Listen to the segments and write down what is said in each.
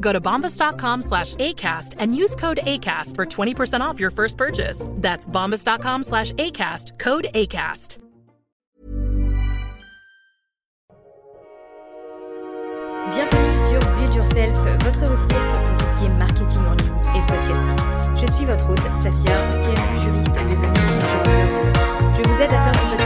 Go to bombas.com slash ACAST and use code ACAST for 20% off your first purchase. That's bombas.com slash ACAST, code ACAST. Bienvenue sur Build Yourself, votre ressource pour tout ce qui est marketing en ligne et podcasting. Je suis votre hôte, Safia, ancienne juriste Je vous aide à faire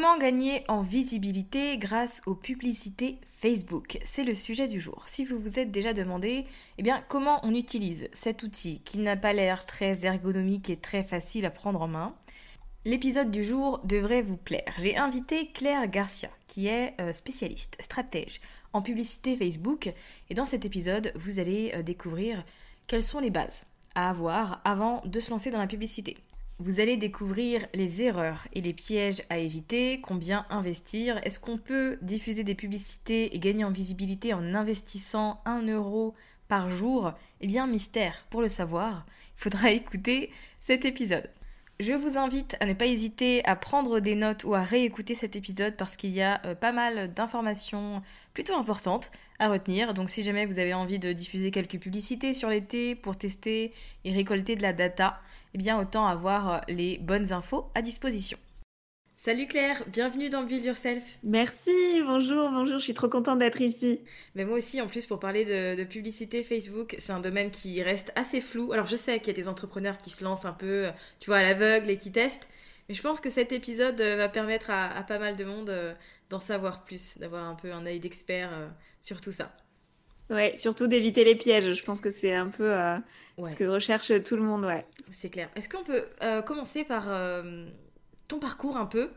Comment gagner en visibilité grâce aux publicités Facebook? C'est le sujet du jour. Si vous vous êtes déjà demandé, eh bien, comment on utilise cet outil qui n'a pas l'air très ergonomique et très facile à prendre en main, l'épisode du jour devrait vous plaire. J'ai invité Claire Garcia, qui est euh, spécialiste, stratège en publicité Facebook, et dans cet épisode, vous allez euh, découvrir quelles sont les bases à avoir avant de se lancer dans la publicité. Vous allez découvrir les erreurs et les pièges à éviter, combien investir, est-ce qu'on peut diffuser des publicités et gagner en visibilité en investissant 1 euro par jour? Eh bien, mystère, pour le savoir, il faudra écouter cet épisode. Je vous invite à ne pas hésiter à prendre des notes ou à réécouter cet épisode parce qu'il y a euh, pas mal d'informations plutôt importantes à retenir. Donc si jamais vous avez envie de diffuser quelques publicités sur l'été pour tester et récolter de la data, eh bien autant avoir euh, les bonnes infos à disposition. Salut Claire, bienvenue dans Build Yourself. Merci, bonjour, bonjour, je suis trop contente d'être ici. Mais moi aussi, en plus, pour parler de, de publicité Facebook, c'est un domaine qui reste assez flou. Alors je sais qu'il y a des entrepreneurs qui se lancent un peu, tu vois, à l'aveugle et qui testent. Mais je pense que cet épisode euh, va permettre à, à pas mal de monde euh, d'en savoir plus, d'avoir un peu un œil d'expert sur tout ça. Ouais, surtout d'éviter les pièges, je pense que c'est un peu euh, Ouais. ce que recherche tout le monde, ouais. C'est clair. Est-ce qu'on peut euh, commencer par euh, ton parcours un peu?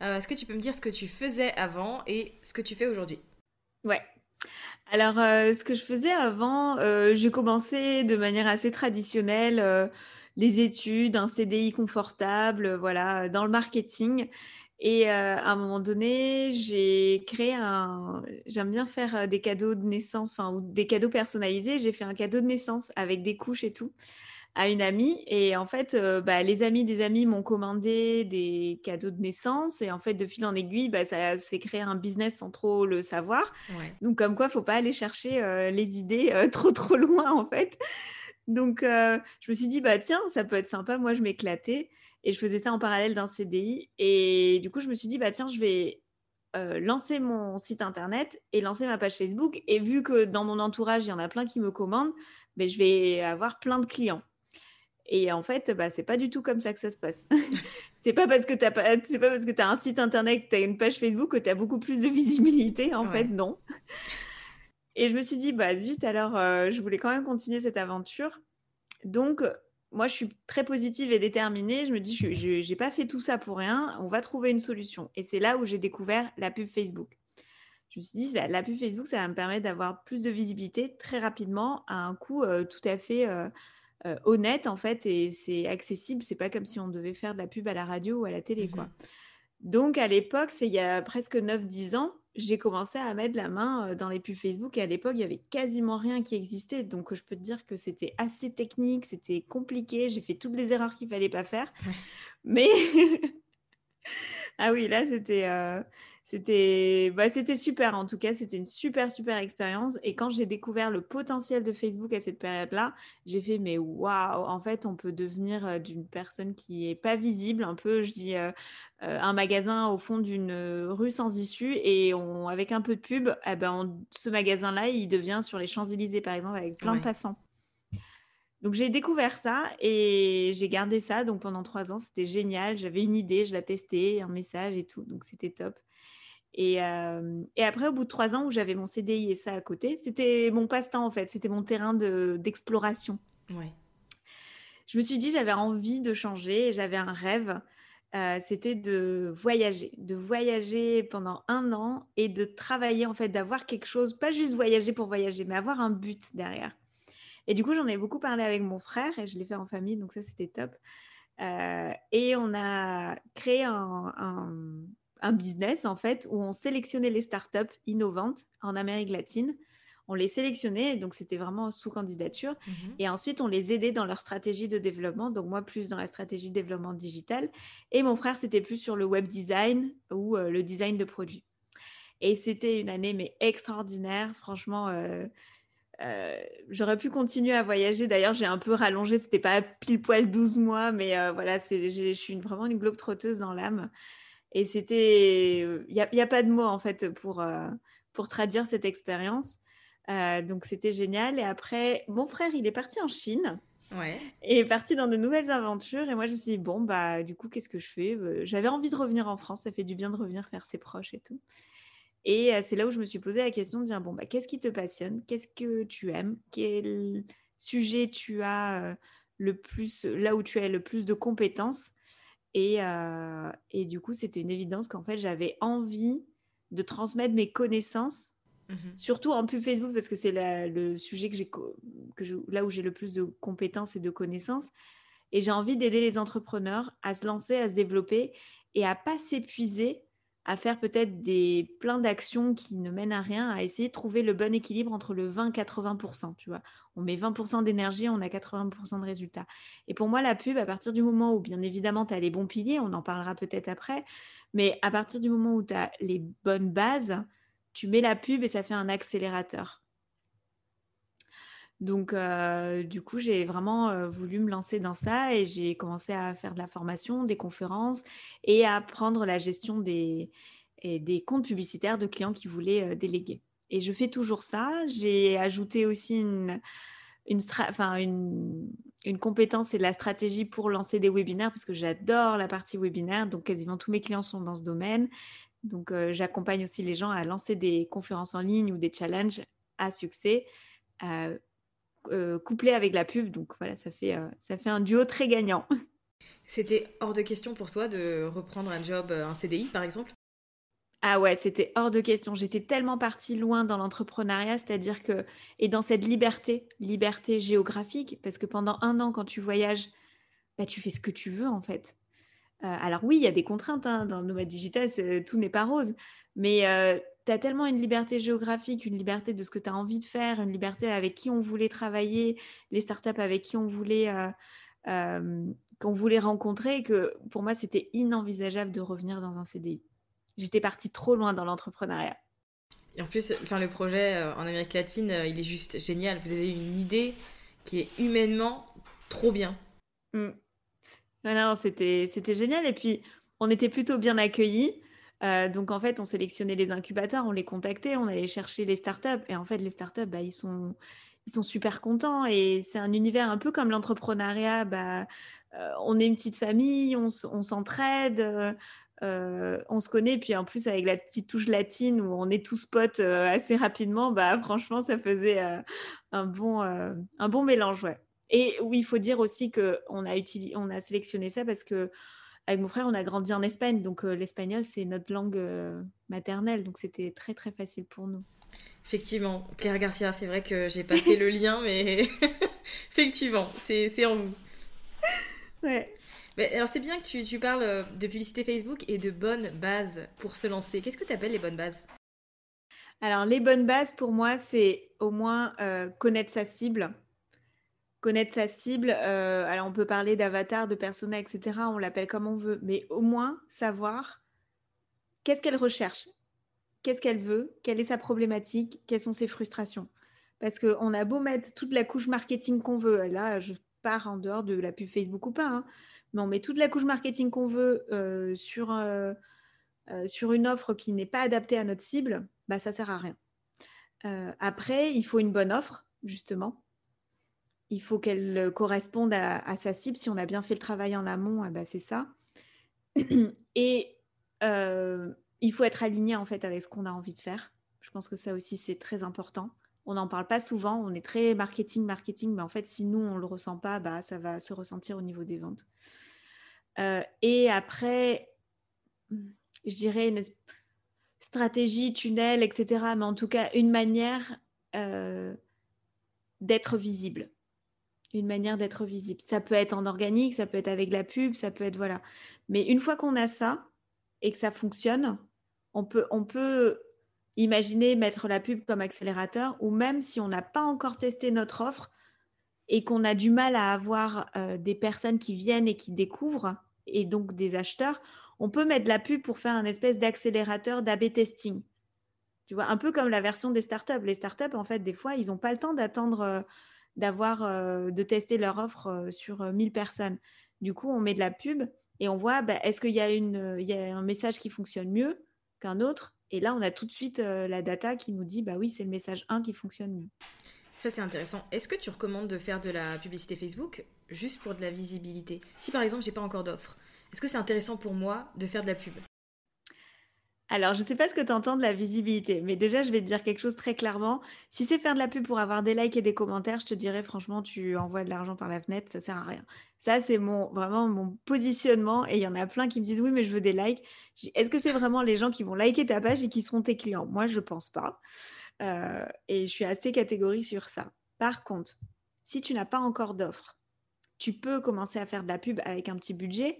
Est-ce que tu peux me dire ce que tu faisais avant et ce que tu fais aujourd'hui? Ouais. Alors, ce que je faisais avant, j'ai commencé de manière assez traditionnelle, les études, un CDI confortable, voilà, dans le marketing. Et euh, à un moment donné, j'ai créé un... J'aime bien faire des cadeaux de naissance, enfin, ou des cadeaux personnalisés. J'ai fait un cadeau de naissance avec des couches et tout à une amie. Et en fait, euh, bah, les amis des amis m'ont commandé des cadeaux de naissance. Et en fait, de fil en aiguille, bah, ça s'est créé un business sans trop le savoir. Ouais. Donc, comme quoi, faut pas aller chercher euh, les idées euh, trop, trop loin, en fait. Donc, je me suis dit, bah tiens, ça peut être sympa. Moi, je m'éclatais et je faisais ça en parallèle d'un CDI. Et du coup, je me suis dit, bah tiens, je vais euh, lancer mon site internet et lancer ma page Facebook. Et vu que dans mon entourage, il y en a plein qui me commandent, ben, je vais avoir plein de clients. Et en fait, bah, c'est pas du tout comme ça que ça se passe. c'est pas parce que tu pas, c'est pas parce que tu as un site internet, que tu as une page Facebook que tu as beaucoup plus de visibilité. En Ouais. fait, non. Et je me suis dit, bah zut, alors euh, je voulais quand même continuer cette aventure. Donc, moi, je suis très positive et déterminée. Je me dis, je n'ai pas fait tout ça pour rien. On va trouver une solution. Et c'est là où j'ai découvert la pub Facebook. je me suis dit, bah, la pub Facebook, ça va me permettre d'avoir plus de visibilité très rapidement à un coût tout à fait honnête, en fait, et c'est accessible. C'est pas comme si on devait faire de la pub à la radio ou à la télé, quoi. Mmh Donc, à l'époque, c'est il y a presque 9-10 ans, j'ai commencé à mettre la main dans les pubs Facebook. Et à l'époque, il y avait quasiment rien qui existait. Donc, je peux te dire que c'était assez technique, c'était compliqué. J'ai fait toutes les erreurs qu'il fallait pas faire. Mais ah oui, là, c'était c'était bah, super en tout cas, c'était une super super expérience et quand j'ai découvert le potentiel de Facebook à cette période-là, j'ai fait mais waouh, en fait, on peut devenir d'une personne qui est pas visible, un peu je dis un magasin au fond d'une rue sans issue et on, avec un peu de pub, eh ben ce magasin-là, il devient sur les Champs-Élysées par exemple avec plein de passants. Donc j'ai découvert ça et j'ai gardé ça. Donc pendant trois ans, c'était génial. J'avais une idée, je la testais, un message et tout. Donc c'était top. Et, après, au bout de trois ans où j'avais mon CDI et ça à côté, c'était mon passe-temps en fait, c'était mon terrain d'exploration. ouais. Je me suis dit, j'avais envie de changer, j'avais un rêve, c'était de voyager, de voyager pendant un an et de travailler en fait, d'avoir quelque chose, pas juste voyager pour voyager, mais avoir un but derrière. Et du coup, j'en ai beaucoup parlé avec mon frère et je l'ai fait en famille, donc ça c'était top. et on a créé un un business en fait où on sélectionnait les startups innovantes en Amérique latine. On les sélectionnait, donc c'était vraiment sous candidature. Mhm. Et ensuite, on les aidait dans leur stratégie de développement. Donc moi, plus dans la stratégie de développement digital. Et mon frère, c'était plus sur le web design ou euh, le design de produits. Et c'était une année mais extraordinaire. Franchement, euh, euh, j'aurais pu continuer à voyager. D'ailleurs, j'ai un peu rallongé. C'était pas pile poil 12 mois, mais voilà, je suis vraiment une globe trotteuse dans l'âme. Et c'était, il n'y a, a, pas de mots en fait pour, pour traduire cette expérience. donc c'était génial. Et après, mon frère, il est parti en Chine. Ouais. Et est parti dans de nouvelles aventures. Et moi, je me suis dit, bon, bah, du coup, qu'est-ce que je fais? J'avais envie de revenir en France. Ça fait du bien de revenir faire ses proches et tout. Et c'est là où je me suis posé la question de dire, bon, bah, qu'est-ce qui te passionne? Qu'est-ce que tu aimes? Quel sujet tu as le plus, là où tu as le plus de compétences? Et, du coup, c'était une évidence qu'en fait, j'avais envie de transmettre mes connaissances, mmh surtout en pub Facebook, parce que c'est le sujet que j'ai, que là où j'ai le plus de compétences et de connaissances. Et j'ai envie d'aider les entrepreneurs à se lancer, à se développer et à pas s'épuiser à faire peut-être des plein d'actions qui ne mènent à rien, à essayer de trouver le bon équilibre entre le 20 80%, tu vois. On met 20% d'énergie, on a 80% de résultats. Et pour moi, la pub, à partir du moment où, bien évidemment, tu as les bons piliers, on en parlera peut-être après, mais à partir du moment où tu as les bonnes bases, tu mets la pub et ça fait un accélérateur. Donc, du coup, j'ai vraiment voulu me lancer dans ça et j'ai commencé à faire de la formation, des conférences et à prendre la gestion des, des comptes publicitaires de clients qui voulaient déléguer. Et je fais toujours ça. J'ai ajouté aussi une, une, compétence et de la stratégie pour lancer des webinaires parce que j'adore la partie webinaire. Donc, quasiment tous mes clients sont dans ce domaine. Donc, j'accompagne aussi les gens à lancer des conférences en ligne ou des challenges à succès couplé avec la pub. Donc voilà, ça fait, euh, ça fait un duo très gagnant. C'était hors de question pour toi de reprendre un job, euh, un CDI par exemple? Ah ouais, c'était hors de question. J'étais tellement partie loin dans l'entrepreneuriat, c'est-à-dire que, et dans cette liberté, liberté géographique, parce que pendant un an, quand tu voyages, bah, tu fais ce que tu veux en fait. alors oui, il y a des contraintes hein, dans le nomade digital, tout n'est pas rose, mais tu as tellement une liberté géographique, une liberté de ce que tu as envie de faire, une liberté avec qui on voulait travailler, les startups avec qui on voulait, euh, euh, qu'on voulait rencontrer, que pour moi, c'était inenvisageable de revenir dans un CDI. J'étais partie trop loin dans l'entrepreneuriat. Et en plus, enfin, le projet euh, en Amérique latine, il est juste génial. Vous avez une idée qui est humainement trop bien. Mmh. c'était, c'était génial. Et puis, on était plutôt bien accueillis. Euh, donc en fait, on sélectionnait les incubateurs, on les contactait, on allait chercher les startups. Et en fait, les startups, bah, ils, sont, super contents. Et c'est un univers un peu comme l'entrepreneuriat. Bah, euh, on est une petite famille, on, s'entraide. Euh, on se connaît, puis en plus avec la petite touche latine où on est tous potes assez rapidement, bah franchement ça faisait un, bon, mélange. Ouais. Et oui, il faut dire aussi qu'on a, on a sélectionné ça parce que avec mon frère, on a grandi en Espagne, donc l'espagnol, c'est notre langue maternelle, donc c'était très très facile pour nous. Effectivement, Claire Garcia, c'est vrai que j'ai pas fait le lien, mais effectivement, c'est en vous. Ouais. Mais alors c'est bien que tu, tu, parles de publicité Facebook et de bonnes bases pour se lancer. Qu'est-ce que tu appelles les bonnes bases? Alors les bonnes bases pour moi, c'est au moins euh, connaître sa cible. Connaître sa cible, euh, alors on peut parler d'avatar, de persona, etc. On l'appelle comme on veut, mais au moins savoir qu'est-ce qu'elle recherche, qu'est-ce qu'elle veut, quelle est sa problématique, quelles sont ses frustrations. Parce qu'on a beau mettre toute la couche marketing qu'on veut, là je pars en dehors de la pub Facebook ou pas, hein, mais on met toute la couche marketing qu'on veut euh, sur, euh, sur une offre qui n'est pas adaptée à notre cible, bah, ça ne sert à rien. après, il faut une bonne offre, justement. Il faut qu'elle corresponde à, sa cible. Si on a bien fait le travail en amont, bah, c'est ça. Et il faut être aligné en fait avec ce qu'on a envie de faire. Je pense que ça aussi, c'est très important. On n'en parle pas souvent, on est très marketing, marketing, mais en fait, si nous, on ne le ressent pas, bah, ça va se ressentir au niveau des ventes. Euh, et après, je dirais une stratégie, tunnel, etc. Mais en tout cas, une manière euh, d'être visible. Une manière d'être visible. Ça peut être en organique, ça peut être avec la pub, ça peut être voilà. Mais une fois qu'on a ça et que ça fonctionne, on peut, Imaginez mettre la pub comme accélérateur ou même si on n'a pas encore testé notre offre et qu'on a du mal à avoir euh, des personnes qui viennent et qui découvrent et donc des acheteurs, on peut mettre la pub pour faire un espèce d'accélérateur d'AB testing. Tu vois, un peu comme la version des startups. Les startups, en fait, des fois, ils n'ont pas le temps d'attendre euh, d'avoir, euh, de tester leur offre sur 1000 personnes. Du coup, on met de la pub et on voit, bah, est-ce qu'il y, a y a un message qui fonctionne mieux qu'un autre? Et là, on a tout de suite euh, la data qui nous dit, bah oui, c'est le message 1 qui fonctionne mieux. Ça, c'est intéressant. Est-ce que tu recommandes de faire de la publicité Facebook juste pour de la visibilité? Si par exemple, j'ai pas encore d'offre, est-ce que c'est intéressant pour moi de faire de la pub? Alors, je ne sais pas ce que tu entends de la visibilité, mais déjà, je vais te dire quelque chose très clairement. Si c'est faire de la pub pour avoir des likes et des commentaires, je te dirais franchement, tu envoies de l'argent par la fenêtre, ça sert à rien. Ça, c'est mon vraiment mon positionnement. Et il y en a plein qui me disent oui, mais je veux des likes. Est-ce que c'est vraiment les gens qui vont liker ta page et qui seront tes clients? Moi, je ne pense pas. Euh, et je suis assez catégorique sur ça. Par contre, si tu n'as pas encore d'offre, tu peux commencer à faire de la pub avec un petit budget.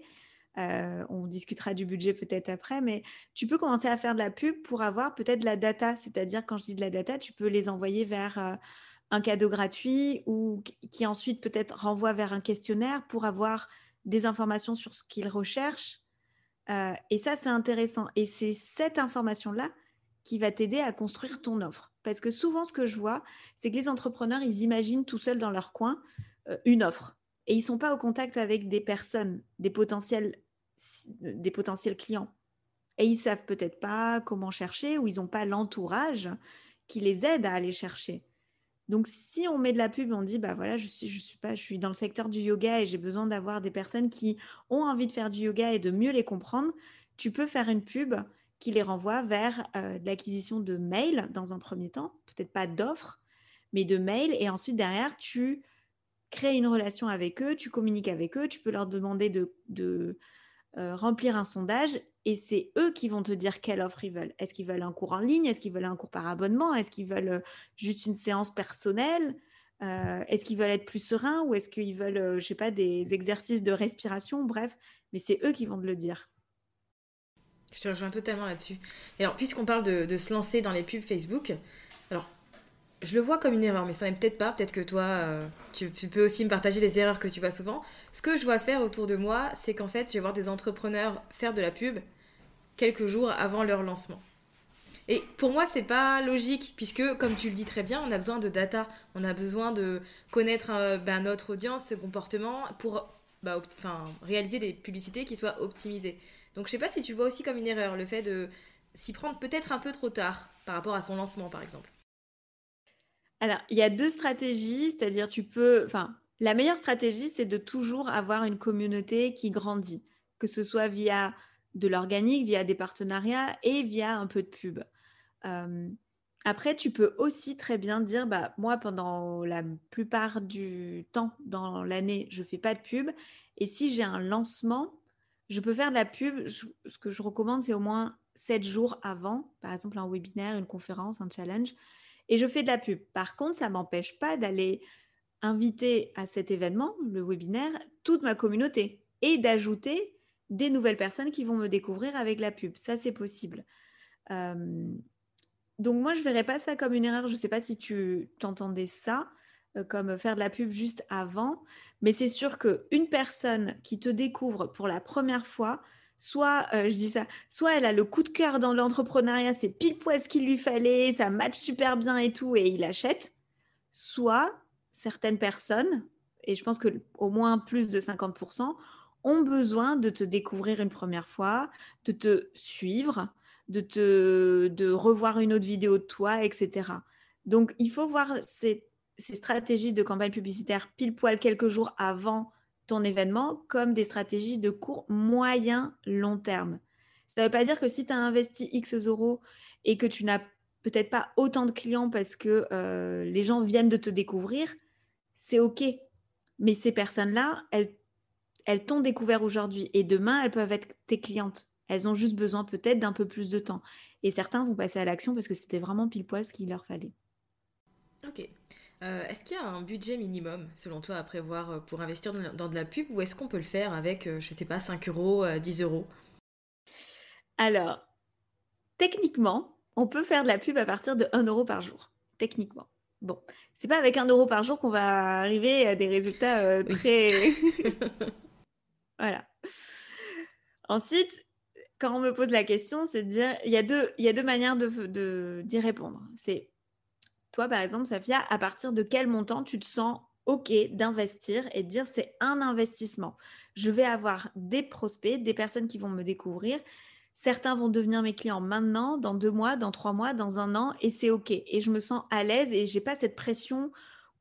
Euh, on discutera du budget peut-être après, mais tu peux commencer à faire de la pub pour avoir peut-être de la data. C'est-à-dire, quand je dis de la data, tu peux les envoyer vers euh, un cadeau gratuit ou qui ensuite peut-être renvoie vers un questionnaire pour avoir des informations sur ce qu'ils recherchent. Euh, et ça, c'est intéressant. Et c'est cette information-là qui va t'aider à construire ton offre. Parce que souvent, ce que je vois, c'est que les entrepreneurs, ils imaginent tout seuls dans leur coin une offre et ils sont pas au contact avec des personnes, des potentiels, des potentiels clients. Et ils savent peut-être pas comment chercher ou ils n'ont pas l'entourage qui les aide à aller chercher. Donc, si on met de la pub, on dit, bah voilà, je suis, je suis pas, je suis dans le secteur du yoga et j'ai besoin d'avoir des personnes qui ont envie de faire du yoga et de mieux les comprendre, tu peux faire une pub qui les renvoie vers euh, l'acquisition de mails dans un premier temps, peut-être pas d'offres, mais de mails. Et ensuite, derrière, tu créer une relation avec eux, tu communiques avec eux, tu peux leur demander de, euh, remplir un sondage et c'est eux qui vont te dire quelle offre ils veulent. Est-ce qu'ils veulent un cours en ligne? Est-ce qu'ils veulent un cours par abonnement? Est-ce qu'ils veulent euh, juste une séance personnelle? Euh, Est-ce qu'ils veulent être plus sereins ou est-ce qu'ils veulent, je sais pas, des exercices de respiration? Bref, mais c'est eux qui vont te le dire. Je te rejoins totalement là-dessus. Alors, puisqu'on parle de, se lancer dans les pubs Facebook, je le vois comme une erreur, mais ça n'est peut-être pas. Peut-être que toi, euh, tu, peux aussi me partager les erreurs que tu vois souvent. Ce que je vois faire autour de moi, c'est qu'en fait, je vais voir des entrepreneurs faire de la pub quelques jours avant leur lancement. Et pour moi, c'est pas logique, puisque, comme tu le dis très bien, on a besoin de data. On a besoin de connaître euh, ben, notre audience, ses comportements, pour bah, réaliser des publicités qui soient optimisées. Donc, je sais pas si tu vois aussi comme une erreur le fait de s'y prendre peut-être un peu trop tard par rapport à son lancement, par exemple. Alors, il y a deux stratégies, c'est-à-dire tu peux, enfin, la meilleure stratégie, c'est de toujours avoir une communauté qui grandit, que ce soit via de l'organique, via des partenariats et via un peu de pub. Euh, après, tu peux aussi très bien dire, bah, moi, pendant la plupart du temps dans l'année, je ne fais pas de pub. Et si j'ai un lancement, je peux faire de la pub. ce que je recommande, c'est au moins 7 jours avant, par exemple un webinaire, une conférence, un challenge, et je fais de la pub. Par contre, ça ne m'empêche pas d'aller inviter à cet événement, le webinaire, toute ma communauté et d'ajouter des nouvelles personnes qui vont me découvrir avec la pub. Ça, c'est possible. donc moi, je ne verrais pas ça comme une erreur. Je ne sais pas si tu t'entendais ça, euh, comme faire de la pub juste avant. Mais c'est sûr qu'une personne qui te découvre pour la première fois, soit, euh, je dis ça, soit elle a le coup de cœur dans l'entrepreneuriat, c'est pile poil ce qu'il lui fallait, ça match super bien et tout, et il achète. Soit certaines personnes, et je pense que au moins plus de 50%, ont besoin de te découvrir une première fois, de te suivre, de te de revoir une autre vidéo de toi, etc. Donc il faut voir ces, ces stratégies de campagne publicitaire pile poil quelques jours avant ton événement comme des stratégies de court, moyen, long terme. Ça ne veut pas dire que si tu as investi X euros et que tu n'as peut-être pas autant de clients parce que euh, les gens viennent de te découvrir, c'est OK. Mais ces personnes-là, elles, elles t'ont découvert aujourd'hui et demain, elles peuvent être tes clientes. Elles ont juste besoin peut-être d'un peu plus de temps. Et certains vont passer à l'action parce que c'était vraiment pile poil ce qu'il leur fallait. Ok. Euh, est-ce qu'il y a un budget minimum, selon toi, à prévoir euh, pour investir dans de la pub ou est-ce qu'on peut le faire avec, euh, je ne sais pas, 5 euros, 10 euros? Alors, techniquement, on peut faire de la pub à partir de 1 euro par jour. Techniquement. Bon, c'est pas avec 1 euro par jour qu'on va arriver à des résultats très. voilà. Ensuite, quand on me pose la question, c'est de dire il y a deux, il y a deux manières d'y de, d'y répondre. C'est toi, par exemple, Safia, à partir de quel montant tu te sens OK d'investir et de dire c'est un investissement? Je vais avoir des prospects, des personnes qui vont me découvrir. Certains vont devenir mes clients maintenant, dans deux mois, dans trois mois, dans un an, et c'est OK. Et je me sens à l'aise et je n'ai pas cette pression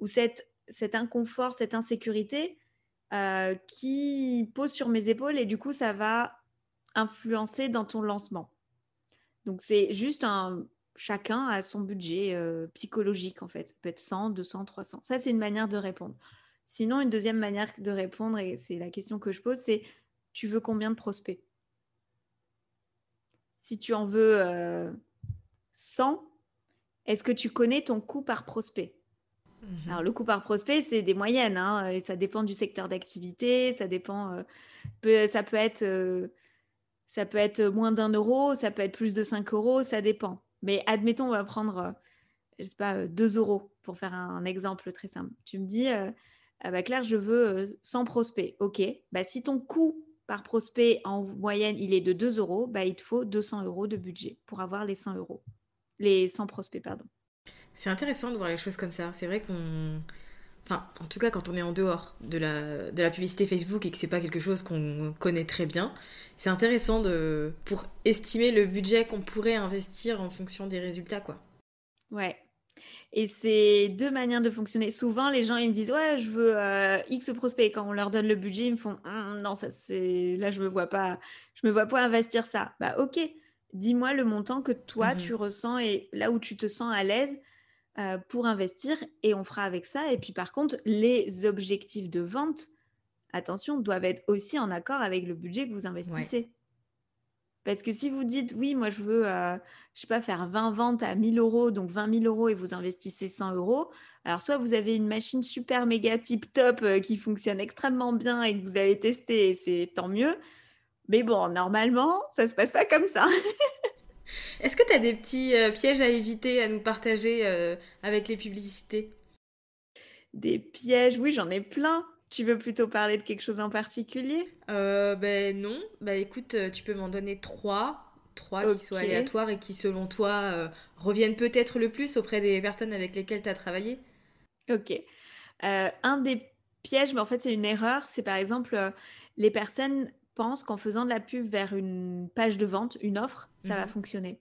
ou cette, cet inconfort, cette insécurité euh, qui pose sur mes épaules et du coup, ça va influencer dans ton lancement. Donc, c'est juste un, chacun a son budget euh, psychologique, en fait. Ça peut être 100, 200, 300. Ça, c'est une manière de répondre. Sinon, une deuxième manière de répondre, et c'est la question que je pose, c'est tu veux combien de prospects? Si tu en veux 100, euh, est-ce que tu connais ton coût par prospect? Mhm. Alors, le coût par prospect, c'est des moyennes. Hein, et ça dépend du secteur d'activité, ça dépend. Euh, ça peut être. ça peut être moins d'un euro, ça peut être plus de 5 euros, ça dépend. Mais admettons, on va prendre, euh, je sais pas, 2 euh, euros pour faire un, exemple très simple. Tu me dis, euh, ah bah Claire, je veux 100 prospects. OK. Bah, si ton coût par prospect en moyenne, il est de 2 euros, bah, il te faut 200 euros de budget pour avoir les 100 euros. Les 100 prospects, pardon. C'est intéressant de voir les choses comme ça. C'est vrai qu'on Enfin, en tout cas, quand on est en dehors de la, de la publicité Facebook et que c'est pas quelque chose qu'on connaît très bien, c'est intéressant de, pour estimer le budget qu'on pourrait investir en fonction des résultats, quoi. Ouais. Et c'est deux manières de fonctionner. Souvent, les gens, ils me disent, ouais, je veux euh, X prospect. Quand on leur donne le budget, ils me font, hum, non, ça, c'est, là, je me vois pas, je me vois pas investir ça. Bah, ok. Dis-moi le montant que toi, mmh tu ressens et là où tu te sens à l'aise euh, pour investir et on fera avec ça. Et puis par contre, les objectifs de vente, attention, doivent être aussi en accord avec le budget que vous investissez. Parce que si vous dites, oui, moi je veux, euh, je sais pas, faire 20 ventes à 1000 euros, donc 20 000 euros et vous investissez 100 euros, alors soit vous avez une machine super méga tip top euh, qui fonctionne extrêmement bien et que vous avez testé, c'est tant mieux. Mais bon, normalement, ça se passe pas comme ça. Est-ce que tu as des petits euh, pièges à éviter, à nous partager euh, avec les publicités? Des pièges, oui, j'en ai plein. Tu veux plutôt parler de quelque chose en particulier? Euh, Ben non. Bah écoute, tu peux m'en donner trois. Trois qui soient aléatoires et qui, selon toi, reviennent peut-être le plus auprès des personnes avec lesquelles tu as travaillé. Ok. un des pièges, mais en fait c'est une erreur, c'est par exemple les personnes pense qu'en faisant de la pub vers une page de vente, une offre, ça va mmh fonctionner.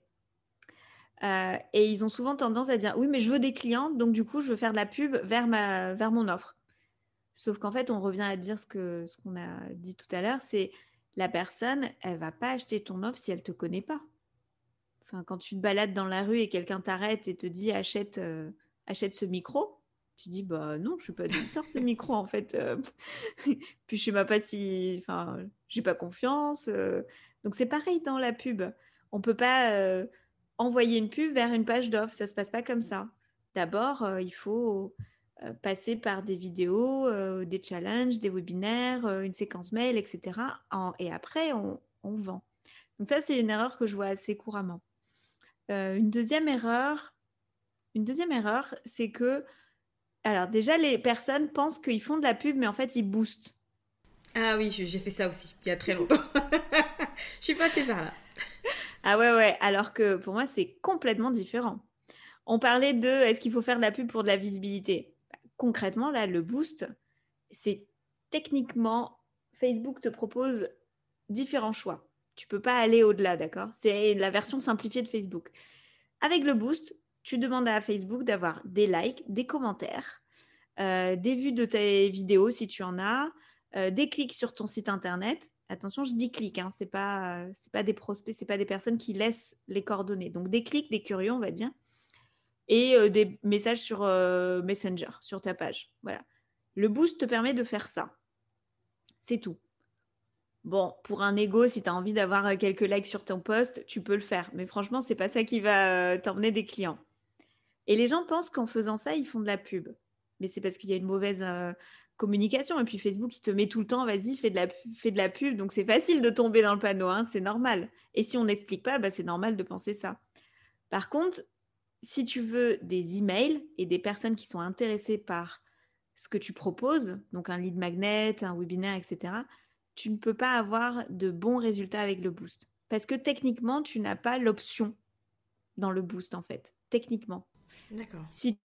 Euh, et ils ont souvent tendance à dire oui, mais je veux des clients, donc du coup, je veux faire de la pub vers, ma, vers mon offre. Sauf qu'en fait, on revient à dire ce qu'on ce qu'on a dit tout à l'heure, c'est la personne, elle va pas acheter ton offre si elle te connaît pas. Enfin, quand tu te balades dans la rue et quelqu'un t'arrête et te dit achète, euh, achète ce micro, Tu dis, bah non, je suis pas sors ce micro en fait. Euh, puis je sais pas si. Enfin, j'ai pas confiance. Euh. Donc c'est pareil dans la pub. On peut pas euh, envoyer une pub vers une page d'offre. Ça se passe pas comme ça. D'abord, il faut passer par des vidéos, des challenges, des webinaires, une séquence mail, etc. et après, on, on, vend. Donc ça, c'est une erreur que je vois assez couramment. une deuxième erreur, une deuxième erreur, c'est que alors déjà, les personnes pensent qu'ils font de la pub, mais en fait, ils boostent. Ah oui, j'ai fait ça aussi, il y a très longtemps. je suis passée par là. Ah ouais, ouais, alors que pour moi, c'est complètement différent. On parlait de est-ce qu'il faut faire de la pub pour de la visibilité? Concrètement, là, le boost, c'est techniquement, Facebook te propose différents choix. Tu peux pas aller au-delà, d'accord? C'est la version simplifiée de Facebook. Avec le boost, tu demandes à Facebook d'avoir des likes, des commentaires, euh, des vues de tes vidéos si tu en as, euh, des clics sur ton site internet. Attention, je dis clics, hein, ce n'est pas, pas des prospects, ce pas des personnes qui laissent les coordonnées. Donc des clics, des curieux, on va dire, et euh, des messages sur Messenger, sur ta page. Voilà. Le boost te permet de faire ça. C'est tout. Bon, pour un ego, si tu as envie d'avoir quelques likes sur ton post, tu peux le faire. Mais franchement, c'est pas ça qui va t'emmener des clients. Et les gens pensent qu'en faisant ça, ils font de la pub. Mais c'est parce qu'il y a une mauvaise euh, communication. Et puis Facebook, il te met tout le temps, vas-y, fais de la, fais de la pub. Donc c'est facile de tomber dans le panneau, hein, c'est normal. Et si on n'explique pas, bah, c'est normal de penser ça. Par contre, si tu veux des emails et des personnes qui sont intéressées par ce que tu proposes, donc un lead magnet, un webinaire, etc., tu ne peux pas avoir de bons résultats avec le boost. Parce que techniquement, tu n'as pas l'option dans le boost, en fait. Techniquement. D'accord. Si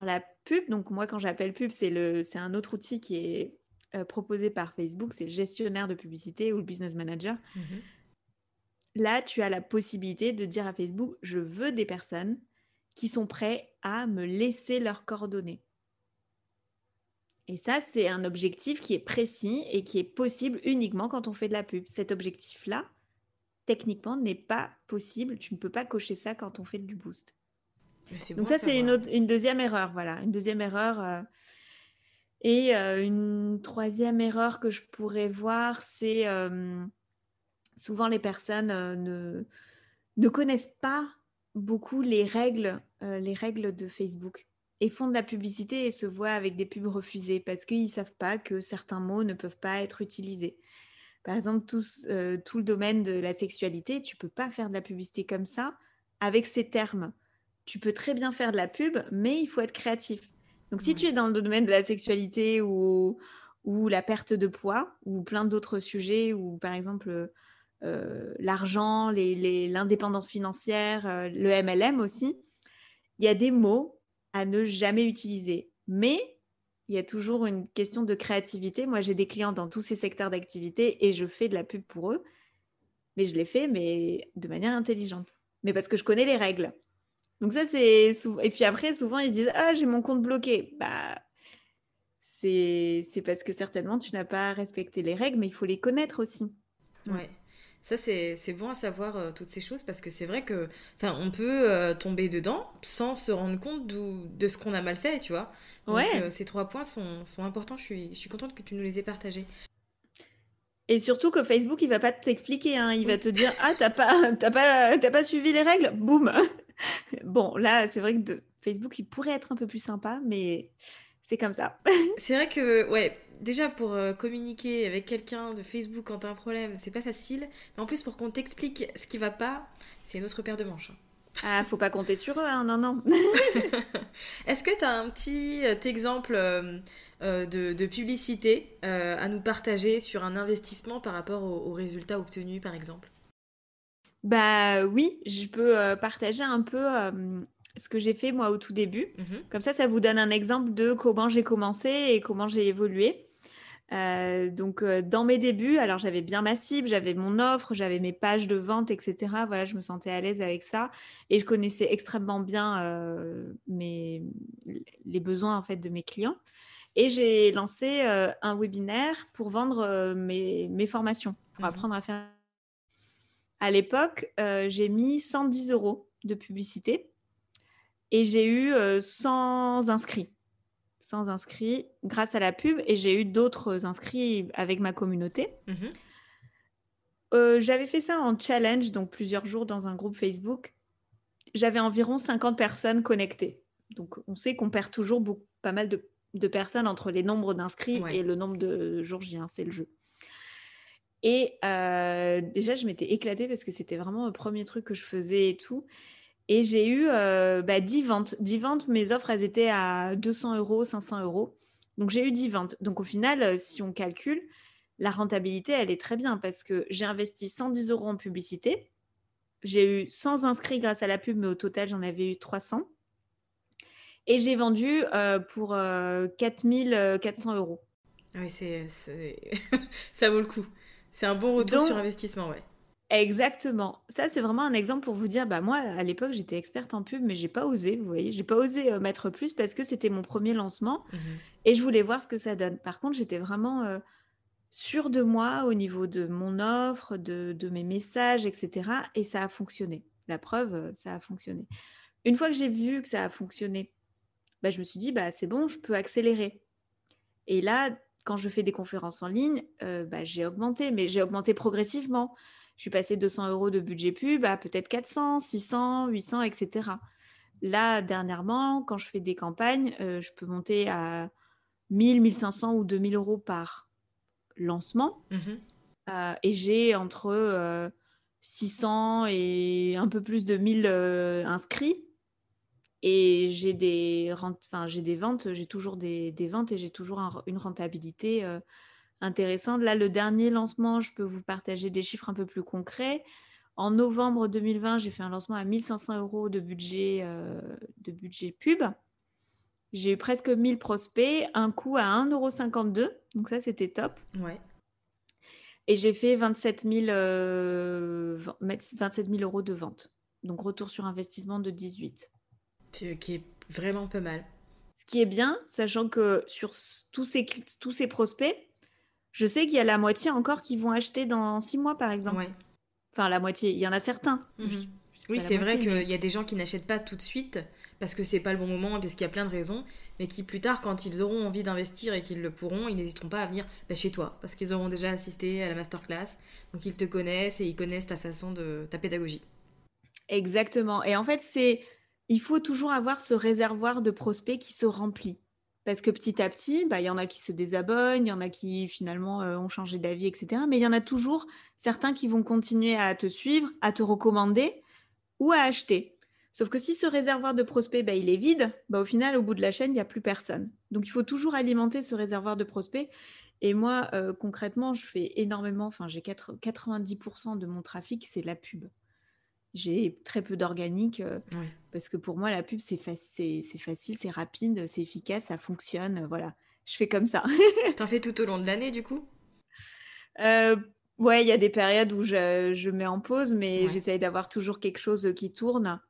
la pub, donc moi quand j'appelle pub, c'est le, c'est un autre outil qui est euh, proposé par Facebook, c'est le gestionnaire de publicité ou le business manager. Mhm. Là, tu as la possibilité de dire à Facebook, je veux des personnes qui sont prêtes à me laisser leurs coordonnées. Et ça, c'est un objectif qui est précis et qui est possible uniquement quand on fait de la pub. Cet objectif-là, techniquement, n'est pas possible. Tu ne peux pas cocher ça quand on fait du boost. Donc ça, c'est une, une, deuxième erreur, voilà, une deuxième erreur. Euh. Et euh, une troisième erreur que je pourrais voir, c'est euh, souvent les personnes ne, ne connaissent pas beaucoup les règles, les règles de Facebook et font de la publicité et se voient avec des pubs refusées parce qu'ils ne savent pas que certains mots ne peuvent pas être utilisés. Par exemple, tout, tout le domaine de la sexualité, tu peux pas faire de la publicité comme ça avec ces termes tu peux très bien faire de la pub, mais il faut être créatif. Donc, si tu es dans le domaine de la sexualité ou, ou la perte de poids ou plein d'autres sujets, ou par exemple euh, l'argent, l'indépendance financière, euh, le MLM aussi, il y a des mots à ne jamais utiliser. Mais il y a toujours une question de créativité. Moi, j'ai des clients dans tous ces secteurs d'activité et je fais de la pub pour eux. Mais je l'ai fait, mais de manière intelligente. Mais parce que je connais les règles. Donc ça, c'est souvent... Et puis après, souvent, ils se disent, ah, j'ai mon compte bloqué. Bah, c'est parce que certainement, tu n'as pas respecté les règles, mais il faut les connaître aussi. Ouais. Ça, c'est bon à savoir euh, toutes ces choses parce que c'est vrai que, on peut euh, tomber dedans sans se rendre compte de ce qu'on a mal fait, tu vois. Donc, ouais. Euh, ces trois points sont, sont importants. Je suis, je suis contente que tu nous les aies partagés. Et surtout que Facebook, il va pas t'expliquer. Hein. Il va te dire Ah, t'as pas, pas, pas suivi les règles Boum bon, là, c'est vrai que Facebook, il pourrait être un peu plus sympa, mais c'est comme ça. c'est vrai que, ouais, déjà pour euh, communiquer avec quelqu'un de Facebook quand t'as un problème, c'est pas facile. Mais en plus, pour qu'on t'explique ce qui va pas, c'est une autre paire de manches. Hein. Ah, faut pas compter sur eux, hein, non, non. Est-ce que tu as un petit euh, exemple euh, de, publicité à nous partager sur un investissement par rapport aux résultats obtenus, par exemple? Bah oui, je peux euh, partager un peu ce que j'ai fait moi au tout début. Mmh Comme ça, ça vous donne un exemple de comment j'ai commencé et comment j'ai évolué. Euh, donc, euh, dans mes débuts, alors j'avais bien ma cible, j'avais mon offre, j'avais mes pages de vente, etc. Voilà, je me sentais à l'aise avec ça et je connaissais extrêmement bien mes, les besoins en fait de mes clients. Et j'ai lancé un webinaire pour vendre mes, mes, formations, pour mmh apprendre à faire à l'époque, euh, j'ai mis 110 euros de publicité et j'ai eu 100 euh, inscrits. Sans inscrits grâce à la pub et j'ai eu d'autres inscrits avec ma communauté. Mhm. Euh, j'avais fait ça en challenge, donc plusieurs jours dans un groupe Facebook. J'avais environ 50 personnes connectées. Donc on sait qu'on perd toujours beaucoup, pas mal de, de personnes entre les nombres d'inscrits Ouais. et le nombre de jours J, hein, c'est le jeu. Et euh, déjà, je m'étais éclatée parce que c'était vraiment le premier truc que je faisais et tout. Et j'ai eu euh, bah, 10 ventes. 10 ventes, mes offres, elles étaient à 200 euros, 500 euros. Donc j'ai eu 10 ventes. Donc au final, euh, si on calcule, la rentabilité, elle est très bien parce que j'ai investi 110 euros en publicité. J'ai eu 100 inscrits grâce à la pub, mais au total, j'en avais eu 300. Et j'ai vendu euh, pour euh, 4400 euros. Oui, c'est, c'est- ça vaut le coup. C'est un bon retour Donc- sur investissement, ouais. Exactement. Ça, c'est vraiment un exemple pour vous dire, bah moi, à l'époque, j'étais experte en pub, mais j'ai pas osé, vous voyez, j'ai pas osé euh, mettre plus parce que c'était mon premier lancement Mhm. et je voulais voir ce que ça donne. Par contre, j'étais vraiment euh, sûre de moi au niveau de mon offre, de, de mes messages, etc. Et ça a fonctionné. La preuve, euh, ça a fonctionné. Une fois que j'ai vu que ça a fonctionné, bah, je me suis dit, bah, c'est bon, je peux accélérer. Et là, quand je fais des conférences en ligne, euh, bah, j'ai augmenté, mais j'ai augmenté progressivement. Je suis passée de 200 euros de budget pub à peut-être 400, 600, 800, etc. Là, dernièrement, quand je fais des campagnes, euh, je peux monter à 1000, 1500 ou 2000 euros par lancement. Mhm. Euh, et j'ai entre euh, 600 et un peu plus de 1000 euh, inscrits. Et j'ai des, rent- enfin, j'ai des ventes, j'ai toujours des, des ventes et j'ai toujours un- une rentabilité euh, intéressante. Là, le dernier lancement, je peux vous partager des chiffres un peu plus concrets. En novembre 2020, j'ai fait un lancement à 1500 euros de budget, euh, de budget pub. J'ai eu presque 1000 prospects, un coût à 1,52€. Donc ça, c'était top. Ouais. Et j'ai fait 27 000, euh, vent- 27 000 euros de vente. Donc retour sur investissement de 18. Ce qui est vraiment pas mal. Ce qui est bien, sachant que sur tous ces, tous ces prospects, je sais qu'il y a la moitié encore qui vont acheter dans six mois, par exemple. Ouais. Enfin, la moitié, il y en a certains. Mhm. Oui, c'est vrai qu'il mais- y a des gens qui n'achètent pas tout de suite parce que c'est pas le bon moment et parce qu'il y a plein de raisons, mais qui plus tard, quand ils auront envie d'investir et qu'ils le pourront, ils n'hésiteront pas à venir bah, chez toi parce qu'ils auront déjà assisté à la masterclass, donc ils te connaissent et ils connaissent ta façon de ta pédagogie. Exactement. Et en fait, c'est il faut toujours avoir ce réservoir de prospects qui se remplit. Parce que petit à petit, bah, il y en a qui se désabonnent, il y en a qui finalement euh, ont changé d'avis, etc. Mais il y en a toujours certains qui vont continuer à te suivre, à te recommander ou à acheter. Sauf que si ce réservoir de prospects, bah, il est vide, bah, au final, au bout de la chaîne, il n'y a plus personne. Donc il faut toujours alimenter ce réservoir de prospects. Et moi, euh, concrètement, je fais énormément, enfin j'ai 4 90% de mon trafic, c'est la pub. J'ai très peu d'organique euh, Ouais. parce que pour moi, la pub, c'est fa- c'est- c'est facile, c'est rapide, c'est efficace, ça fonctionne. euh, Voilà, je fais comme ça. T'en fais tout au long de l'année du coup? Euh, ouais, il y a des périodes où je, je mets en pause, mais Ouais. j'essaye d'avoir toujours quelque chose qui tourne.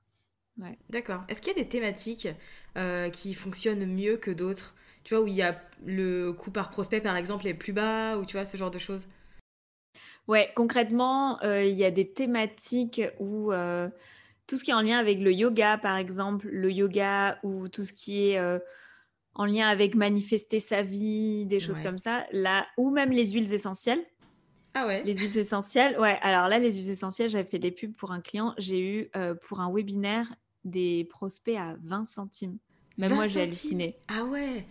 D'accord. Est-ce qu'il y a des thématiques qui fonctionnent mieux que d'autres? Tu vois, où il y a le coût par prospect par exemple est plus bas ou tu vois ce genre de choses? Ouais, concrètement, euh, il y a des thématiques où euh, tout ce qui est en lien avec le yoga, par exemple, le yoga ou tout ce qui est euh, en lien avec manifester sa vie, des choses Ouais. comme ça, là, ou même les huiles essentielles. Ah ouais Les huiles essentielles, ouais. Alors là, les huiles essentielles, j'avais fait des pubs pour un client. J'ai eu pour un webinaire des prospects à 20 centimes. Même 20 moi, j'ai halluciné. Ah ouais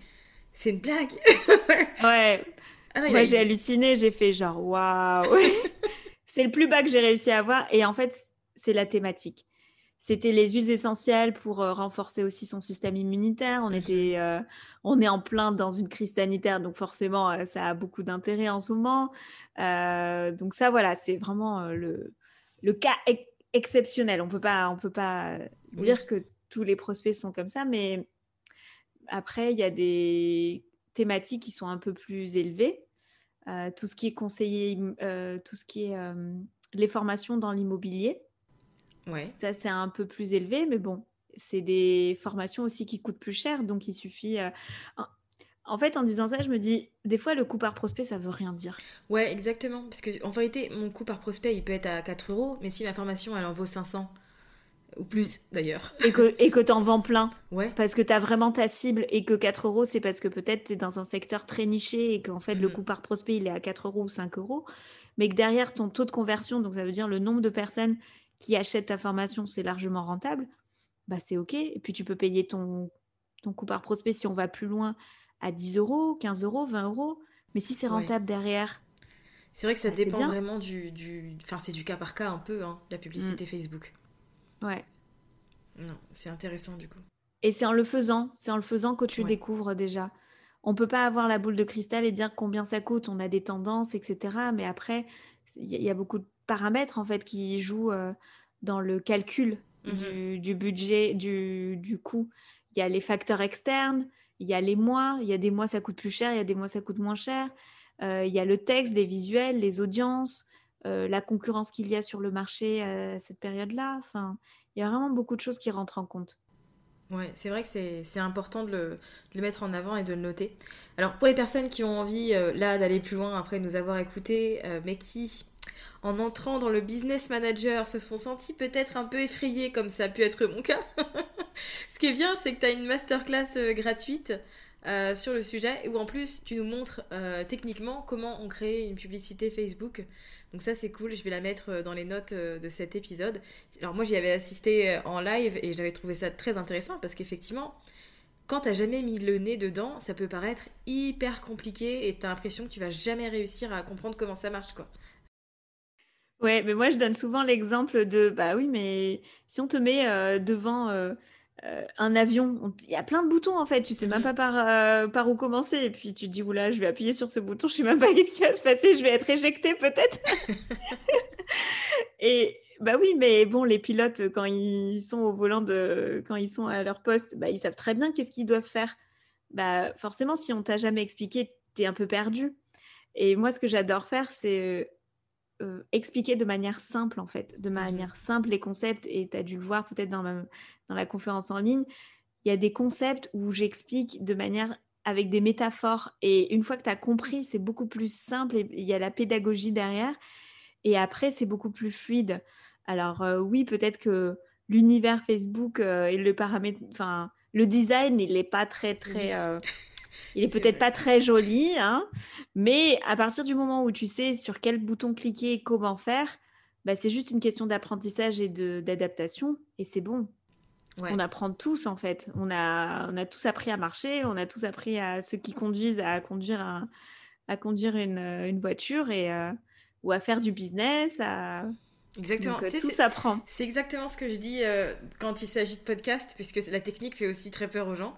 C'est une blague Ouais, Ah moi j'ai halluciné. J'ai fait genre waouh. C'est le plus bas que j'ai réussi à avoir. Et en fait, c'est la thématique. C'était les huiles essentielles pour euh, renforcer aussi son système immunitaire. On Mhm. était, euh, on est en plein dans une crise sanitaire, donc forcément, euh, ça a beaucoup d'intérêt en ce moment. Donc ça, voilà, c'est vraiment le, le cas ex- exceptionnel. On peut pas, on peut pas Oui. dire que tous les prospects sont comme ça, mais après, il y a des thématiques qui sont un peu plus élevées. Euh, tout ce qui est conseillé, im- euh, tout ce qui est euh, les formations dans l'immobilier. Ouais. Ça, c'est un peu plus élevé, mais bon, c'est des formations aussi qui coûtent plus cher, donc il suffit. En, en fait, en disant ça, je me dis, des fois, le coût par prospect, ça veut rien dire. Ouais, exactement. Parce que en vérité, mon coût par prospect, il peut être à 4 euros, mais si ma formation, elle en vaut 500, Ou plus d'ailleurs. Et que et que t'en vends plein. Ouais. Parce que tu as vraiment ta cible et que 4 euros, c'est parce que peut-être tu es dans un secteur très niché et qu'en fait, le Mhm. coût par prospect, il est à 4 euros ou 5 euros. Mais que derrière, ton taux de conversion, donc ça veut dire le nombre de personnes qui achètent ta formation, c'est largement rentable, bah c'est OK. Et puis, tu peux payer ton, ton coût par prospect si on va plus loin à 10 euros, 15 euros, 20 euros. Mais si c'est Ouais. rentable derrière, C'est vrai que ça Bah, dépend vraiment du, du... Enfin, c'est du cas par cas un peu, hein, la publicité Facebook. Ouais. Non, c'est intéressant du coup. Et c'est en le faisant, c'est en le faisant que tu Ouais. découvres déjà. On peut pas avoir la boule de cristal et dire combien ça coûte. On a des tendances, etc. Mais après, il y, a- il y a beaucoup de paramètres en fait qui jouent euh, dans le calcul Mhm. du, du budget, du, du coût. Il y a les facteurs externes, il y a les mois. Il y a des mois ça coûte plus cher, il y a des mois ça coûte moins cher. Euh, il y a le texte, les visuels, les audiences, euh, la concurrence qu'il y a sur le marché à cette période-là. Enfin, il y a vraiment beaucoup de choses qui rentrent en compte. Ouais, c'est vrai que c'est important de le, de le mettre en avant et de le noter. Alors, pour les personnes qui ont envie, euh, là, d'aller plus loin après nous avoir écoutés, euh, mais qui, en entrant dans le business manager, se sont sentis peut-être un peu effrayés, comme ça a pu être mon cas. Ce qui est bien, c'est que tu as une masterclass euh, gratuite euh, sur le sujet, où en plus, tu nous montres euh, techniquement comment on crée une publicité Facebook. Donc ça, c'est cool, je vais la mettre euh, dans les notes euh, de cet épisode. Alors moi, j'y avais assisté euh, en live et j'avais trouvé ça très intéressant parce qu'effectivement, quand t'as jamais mis le nez dedans, ça peut paraître hyper compliqué et t'as l'impression que tu vas jamais réussir à comprendre comment ça marche, quoi. Ouais, mais moi je donne souvent l'exemple de bah oui, mais si on te met devant euh, un avion, il y a plein de boutons en fait, tu sais même Mhm. pas par, euh, par où commencer, et puis tu te dis oula, je vais appuyer sur ce bouton, je sais même pas qu'est-ce qui va se passer, je vais être éjecté peut-être. Et bah oui, mais bon, les pilotes quand ils sont au volant de, quand ils sont à leur poste, bah ils savent très bien qu'est-ce qu'ils doivent faire. Bah forcément, si on t'a jamais expliqué, t'es un peu perdu. Et moi, ce que j'adore faire, c'est euh, expliquer de manière simple, en fait, de manière simple les concepts. Et tu as dû le voir peut-être dans, ma- dans la conférence en ligne. Il y a des concepts où j'explique de manière avec des métaphores. Et une fois que tu as compris, c'est beaucoup plus simple et il y a la pédagogie derrière. Et après, c'est beaucoup plus fluide. Alors euh, oui, peut-être que l'univers Facebook euh, et le paramètre, enfin, le design, il n'est pas très, très... Oui. il est peut-être pas très joli, hein, mais à partir du moment où tu sais sur quel bouton cliquer et comment faire, bah, c'est juste une question d'apprentissage et d'adaptation, et c'est bon. Ouais. On apprend tous en fait. On a, on a tous appris à marcher, on a tous appris à ceux qui conduisent à conduire, un- à conduire une, une voiture et, euh, ou à faire du business. À... Exactement. Donc, euh, C'est- tout s'apprend. C'est exactement ce que je dis euh, quand il s'agit de podcast, puisque la technique fait aussi très peur aux gens.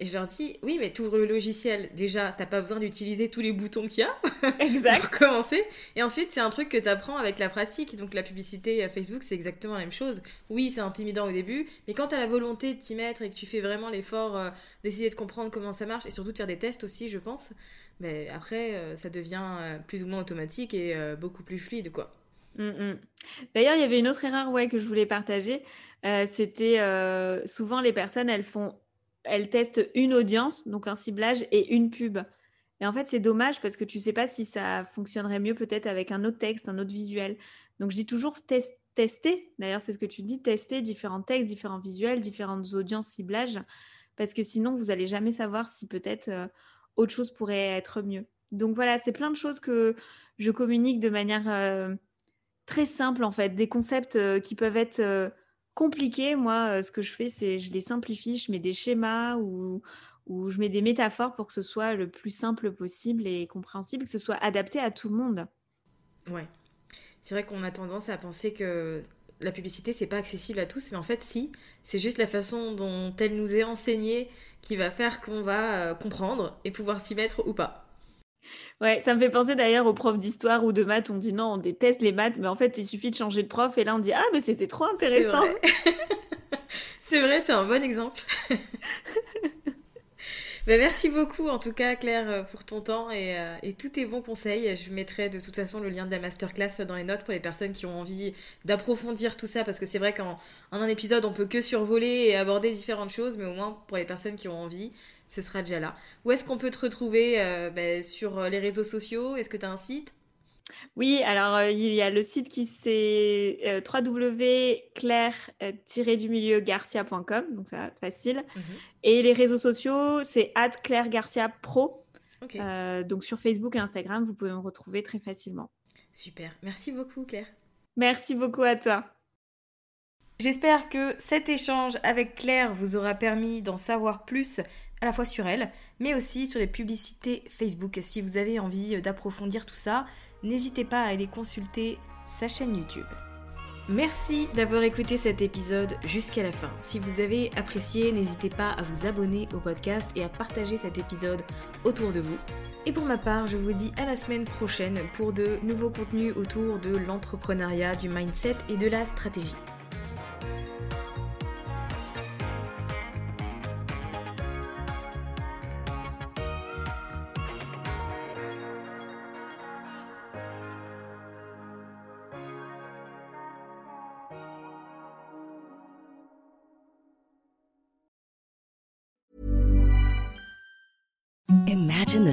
Et je leur dis, oui, mais tout le logiciel, déjà, t'as pas besoin d'utiliser tous les boutons qu'il y a pour Exact. commencer. Et ensuite, c'est un truc que t'apprends avec la pratique. Donc la publicité à Facebook, c'est exactement la même chose. Oui, c'est intimidant au début, mais quand t'as la volonté de t'y mettre et que tu fais vraiment l'effort euh, d'essayer de comprendre comment ça marche et surtout de faire des tests aussi, je pense, mais après, euh, ça devient euh, plus ou moins automatique et euh, beaucoup plus fluide, quoi. Mm, mm. D'ailleurs, il y avait une autre erreur ouais, que je voulais partager. Euh, C'était euh, souvent les personnes, elles font, elles testent une audience, donc un ciblage et une pub. Et en fait, c'est dommage parce que tu sais pas si ça fonctionnerait mieux peut-être avec un autre texte, un autre visuel. Donc, je dis toujours tes- tester. D'ailleurs, c'est ce que tu dis, tester différents textes, différents visuels, différentes audiences ciblage, parce que sinon, vous allez jamais savoir si peut-être euh, autre chose pourrait être mieux. Donc voilà, c'est plein de choses que je communique de manière euh, très simple en fait, des concepts euh, qui peuvent être compliqués. Moi, euh, ce que je fais, c'est je les simplifie, je mets des schémas ou, ou je mets des métaphores pour que ce soit le plus simple possible et compréhensible, que ce soit adapté à tout le monde. Ouais. C'est vrai qu'on a tendance à penser que la publicité, c'est pas accessible à tous, mais en fait, si. C'est juste la façon dont elle nous est enseignée qui va faire qu'on va euh, comprendre et pouvoir s'y mettre ou pas. Ouais, ça me fait penser d'ailleurs aux profs d'histoire ou de maths. On dit non, on déteste les maths, mais en fait, il suffit de changer de prof et là, on dit ah, mais c'était trop intéressant. c'est vrai, c'est un bon exemple. Ben, merci beaucoup en tout cas Claire euh, pour ton temps et, euh, et tous tes bons conseils. Je mettrai de toute façon le lien de la masterclass dans les notes pour les personnes qui ont envie d'approfondir tout ça parce que c'est vrai qu'en en un épisode on peut que survoler et aborder différentes choses mais au moins pour les personnes qui ont envie ce sera déjà là. Où est-ce qu'on peut te retrouver euh, ben, sur les réseaux sociaux? Est-ce que tu as un site? Oui, alors euh, il y a le site qui c'est euh, www.claire-du-milieu-garcia.com, donc ça facile. Mhm. Et les réseaux sociaux, c'est Claire Garcia Pro. Euh, donc sur Facebook et Instagram, vous pouvez me retrouver très facilement. Super, merci beaucoup Claire. Merci beaucoup à toi. J'espère que cet échange avec Claire vous aura permis d'en savoir plus à la fois sur elle, mais aussi sur les publicités Facebook. Si vous avez envie d'approfondir tout ça, n'hésitez pas à aller consulter sa chaîne YouTube. Merci d'avoir écouté cet épisode jusqu'à la fin. Si vous avez apprécié, n'hésitez pas à vous abonner au podcast et à partager cet épisode autour de vous. Et pour ma part, je vous dis à la semaine prochaine pour de nouveaux contenus autour de l'entrepreneuriat, du mindset et de la stratégie.